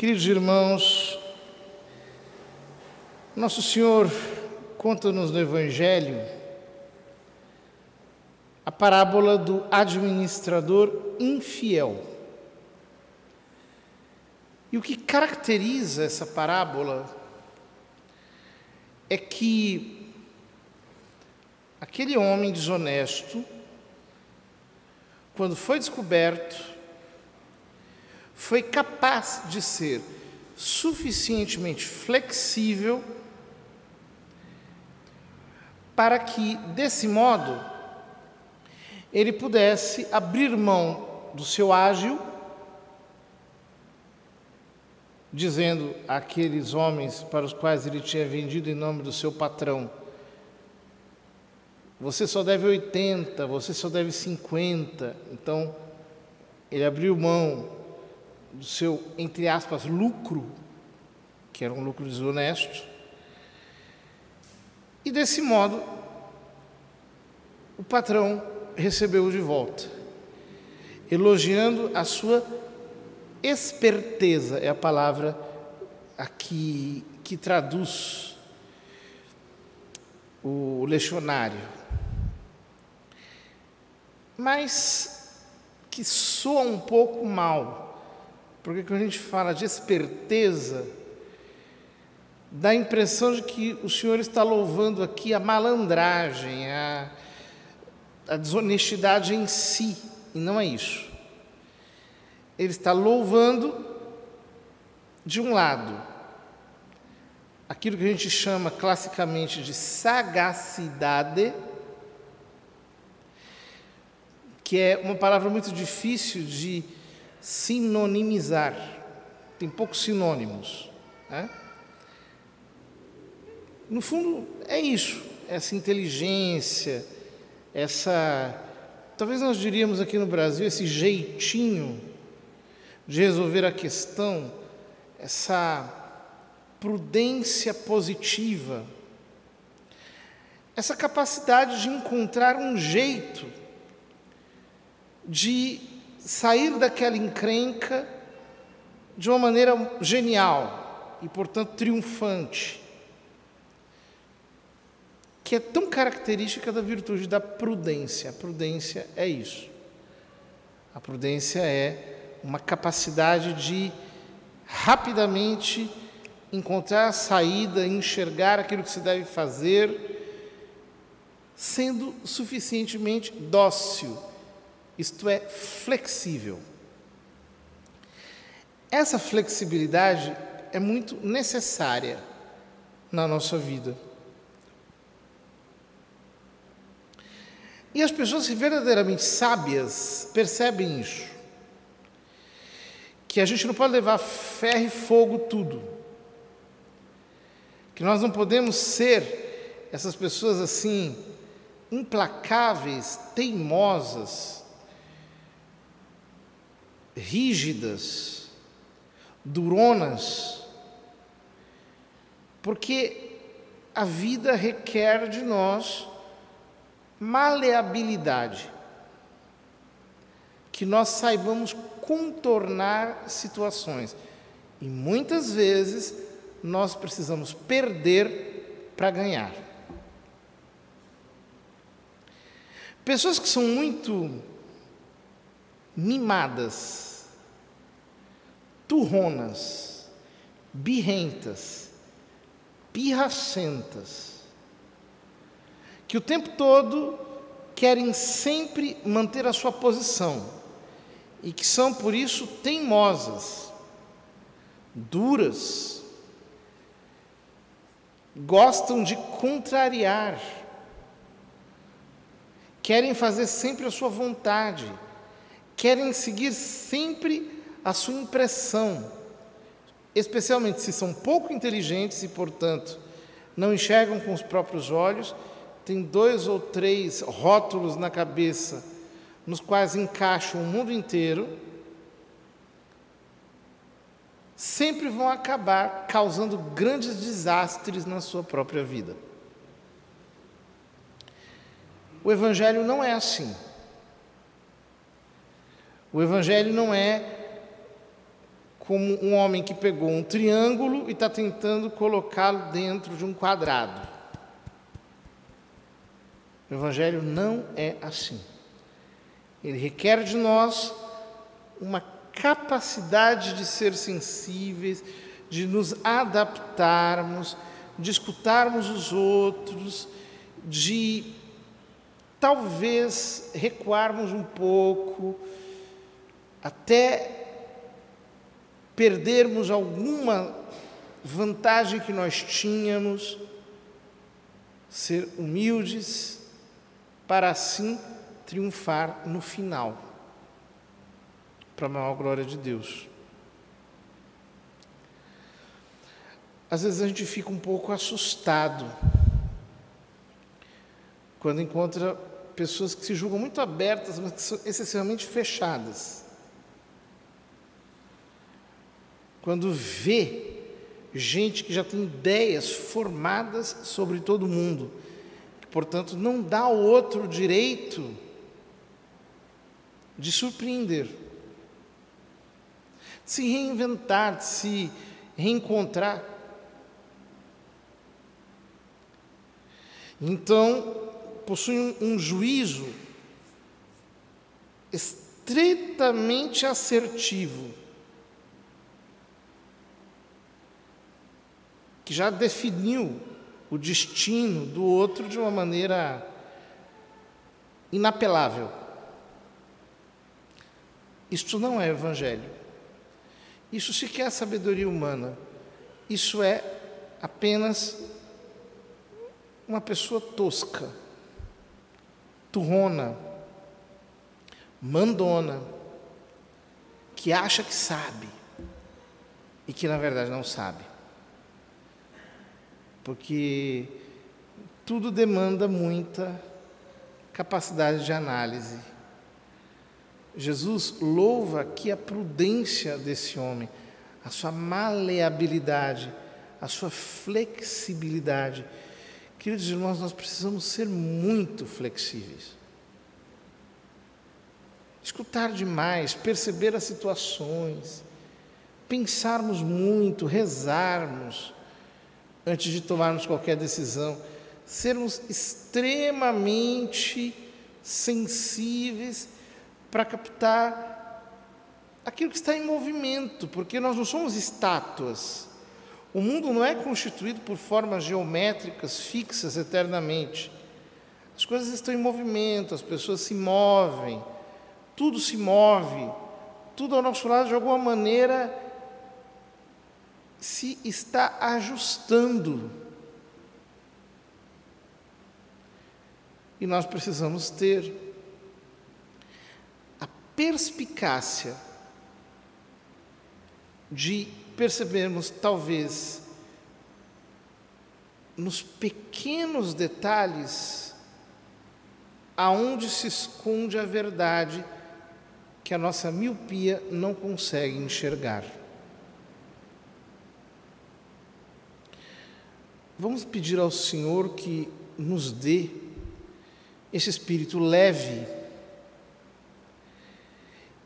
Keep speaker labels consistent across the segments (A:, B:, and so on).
A: Queridos irmãos, Nosso Senhor conta-nos no Evangelho a parábola do administrador infiel. E o que caracteriza essa parábola é que aquele homem desonesto, quando foi descoberto, foi capaz de ser suficientemente flexível para que, desse modo, ele pudesse abrir mão do seu ágil, dizendo àqueles homens para os quais ele tinha vendido em nome do seu patrão: Você só deve 80, você só deve 50. Então, ele abriu mão do seu, entre aspas, lucro, que era um lucro desonesto, e desse modo o patrão recebeu-o de volta, elogiando a sua esperteza, é a palavra aqui que traduz o lecionário. Mas que soa um pouco mal porque quando a gente fala de esperteza, dá a impressão de que o Senhor está louvando aqui a malandragem, a, a desonestidade em si, e não é isso. Ele está louvando, de um lado, aquilo que a gente chama classicamente de sagacidade, que é uma palavra muito difícil de sinonimizar. Tem poucos sinônimos. Né? No fundo, é isso, essa inteligência, essa. Talvez nós diríamos aqui no Brasil, esse jeitinho de resolver a questão, essa prudência positiva, essa capacidade de encontrar um jeito de sair daquela encrenca de uma maneira genial e, portanto, triunfante, que é tão característica da virtude da prudência. A prudência é isso. A prudência é uma capacidade de rapidamente encontrar a saída, enxergar aquilo que se deve fazer, sendo suficientemente dócil isto é, flexível. Essa flexibilidade é muito necessária na nossa vida. E as pessoas verdadeiramente sábias percebem isso. Que a gente não pode levar ferro e fogo tudo. Que nós não podemos ser essas pessoas assim, implacáveis, teimosas, rígidas, duronas, porque a vida requer de nós maleabilidade, que nós saibamos contornar situações. E muitas vezes nós precisamos perder para ganhar. Pessoas que são muito mimadas, turronas, birrentas, pirracentas, que o tempo todo querem sempre manter a sua posição e que são por isso teimosas, duras, gostam de contrariar, querem fazer sempre a sua vontade querem seguir sempre a sua impressão, especialmente se são pouco inteligentes e, portanto, não enxergam com os próprios olhos, têm dois ou três rótulos na cabeça nos quais encaixam o mundo inteiro, sempre vão acabar causando grandes desastres na sua própria vida. O Evangelho não é assim. O Evangelho não é como um homem que pegou um triângulo e está tentando colocá-lo dentro de um quadrado. O Evangelho não é assim. Ele requer de nós uma capacidade de ser sensíveis, de nos adaptarmos, de escutarmos os outros, de talvez recuarmos um pouco, até perdermos alguma vantagem que nós tínhamos, ser humildes, para assim triunfar no final, para a maior glória de Deus. Às vezes a gente fica um pouco assustado quando encontra pessoas que se julgam muito abertas, mas que são excessivamente fechadas. Quando vê gente que já tem ideias formadas sobre todo mundo, que, portanto, não dá ao outro direito de surpreender, de se reinventar, de se reencontrar. Então, possui um, um juízo estritamente assertivo, que já definiu o destino do outro de uma maneira inapelável. Isto não é evangelho. Isso sequer é sabedoria humana. Isso é apenas uma pessoa tosca turrona, mandona, que acha que sabe e que na verdade não sabe. Porque tudo demanda muita capacidade de análise. Jesus louva aqui a prudência desse homem, a sua maleabilidade, a sua flexibilidade Queridos irmãos, nós precisamos ser muito flexíveis. Escutar demais, perceber as situações, pensarmos muito, rezarmos antes de tomarmos qualquer decisão, sermos extremamente sensíveis para captar aquilo que está em movimento, porque nós não somos estátuas. O mundo não é constituído por formas geométricas fixas eternamente. As coisas estão em movimento, as pessoas se movem, tudo se move, tudo ao nosso lado de alguma maneira se está ajustando. E nós precisamos ter a perspicácia de percebemos, talvez, nos pequenos detalhes, aonde se esconde a verdade que a nossa miopia não consegue enxergar. Vamos pedir ao Senhor que nos dê esse espírito leve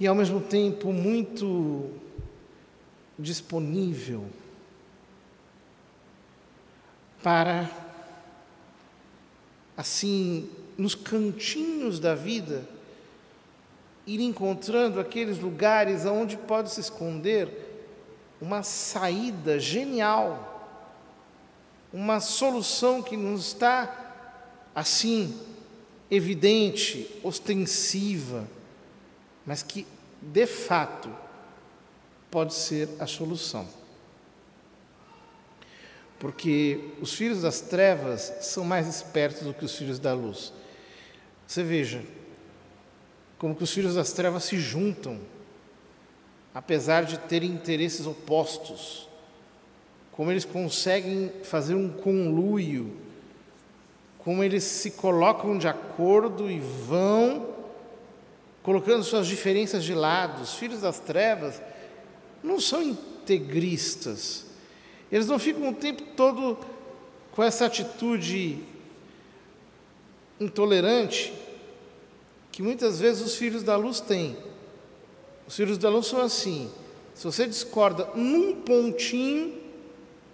A: e ao mesmo tempo muito disponível para, assim, nos cantinhos da vida, ir encontrando aqueles lugares onde pode se esconder uma saída genial, uma solução que não está assim evidente, ostensiva, mas que de fato pode ser a solução. Porque os filhos das trevas são mais espertos do que os filhos da luz. Você veja como que os filhos das trevas se juntam, apesar de terem interesses opostos, como eles conseguem fazer um conluio, como eles se colocam de acordo e vão colocando suas diferenças de lado. Os filhos das trevas não são integristas. Eles não ficam o tempo todo com essa atitude intolerante que muitas vezes os filhos da luz têm. Os filhos da luz são assim: Se você discorda num pontinho,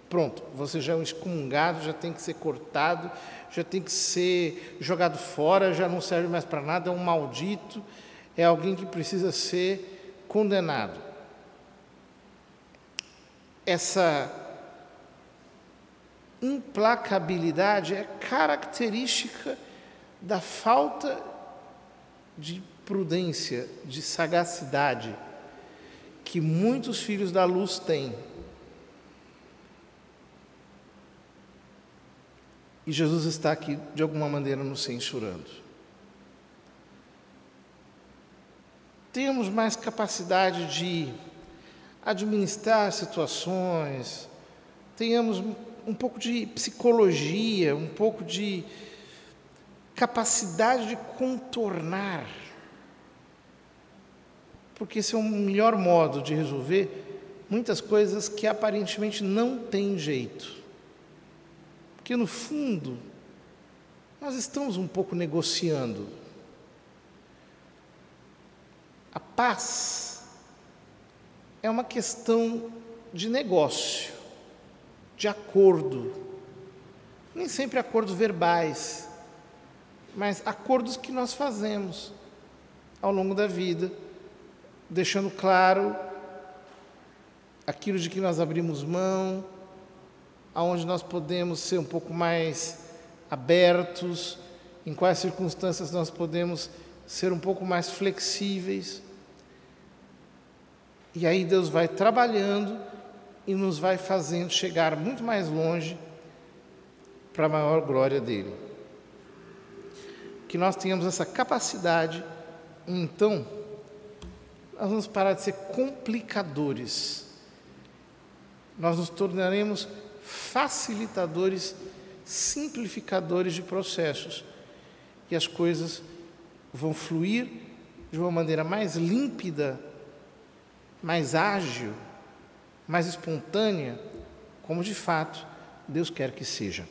A: pronto, você já é um excomungado, já tem que ser cortado, já tem que ser jogado fora, já não serve mais para nada, é um maldito, é alguém que precisa ser condenado. Essa implacabilidade é característica da falta de prudência, de sagacidade que muitos filhos da luz têm. E Jesus está aqui, de alguma maneira, nos censurando. Temos mais capacidade de administrar situações, tenhamos um pouco de psicologia, um pouco de capacidade de contornar porque esse é o melhor modo de resolver muitas coisas que aparentemente não têm jeito. Porque no fundo, nós estamos um pouco negociando. A paz é uma questão de negócio, de acordo. Nem sempre acordos verbais, mas acordos que nós fazemos ao longo da vida deixando claro aquilo de que nós abrimos mão, aonde nós podemos ser um pouco mais abertos, em quais circunstâncias nós podemos ser um pouco mais flexíveis. E aí Deus vai trabalhando e nos vai fazendo chegar muito mais longe para a maior glória dele. Que nós tenhamos essa capacidade, então, nós vamos parar de ser complicadores. Nós nos tornaremos facilitadores, simplificadores de processos. E as coisas vão fluir de uma maneira mais límpida, mais ágil, mais espontânea, como de fato Deus quer que seja.